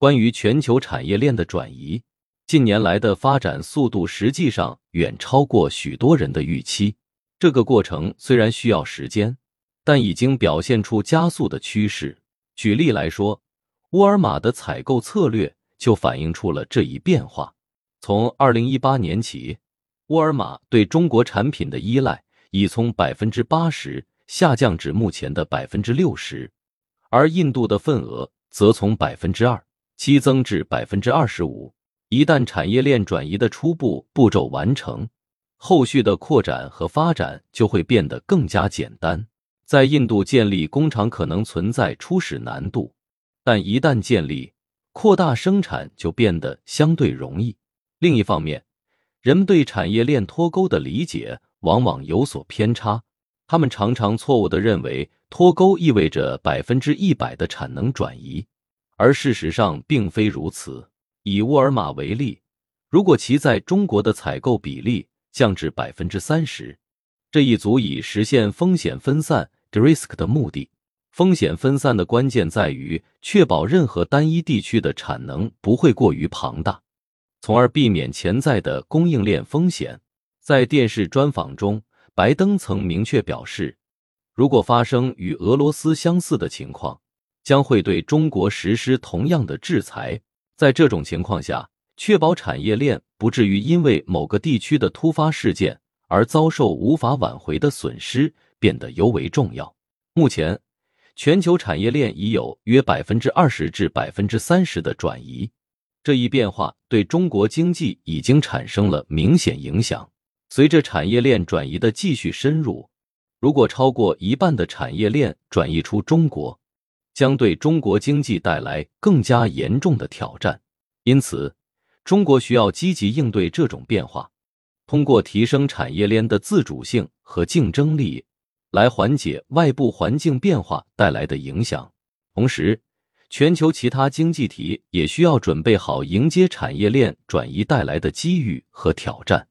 关于全球产业链的转移，近年来的发展速度实际上远超过许多人的预期。这个过程虽然需要时间，但已经表现出加速的趋势。举例来说，沃尔玛的采购策略就反映出了这一变化。从二零一八年起，沃尔玛对中国产品的依赖已从百分之八十下降至目前的百分之六十，而印度的份额则从百分之二激增至百分之二十五。一旦产业链转移的初步步骤完成，后续的扩展和发展就会变得更加简单。在印度建立工厂可能存在初始难度，但一旦建立，扩大生产就变得相对容易。另一方面，人们对产业链脱钩的理解往往有所偏差，他们常常错误地认为脱钩意味着百分之一百的产能转移，而事实上并非如此。以沃尔玛为例，如果其在中国的采购比例降至百分之三十，这一足以实现风险分散。de-risk 的目的，风险分散的关键在于确保任何单一地区的产能不会过于庞大，从而避免潜在的供应链风险。在电视专访中，拜登曾明确表示，如果发生与俄罗斯相似的情况，将会对中国实施同样的制裁。在这种情况下，确保产业链不至于因为某个地区的突发事件而遭受无法挽回的损失。变得尤为重要。目前，全球产业链已有约百分之二十至百分之三十的转移，这一变化对中国经济已经产生了明显影响。随着产业链转移的继续深入，如果超过一半的产业链转移出中国，将对中国经济带来更加严重的挑战。因此，中国需要积极应对这种变化，通过提升产业链的自主性和竞争力。来缓解外部环境变化带来的影响，同时，全球其他经济体也需要准备好迎接产业链转移带来的机遇和挑战。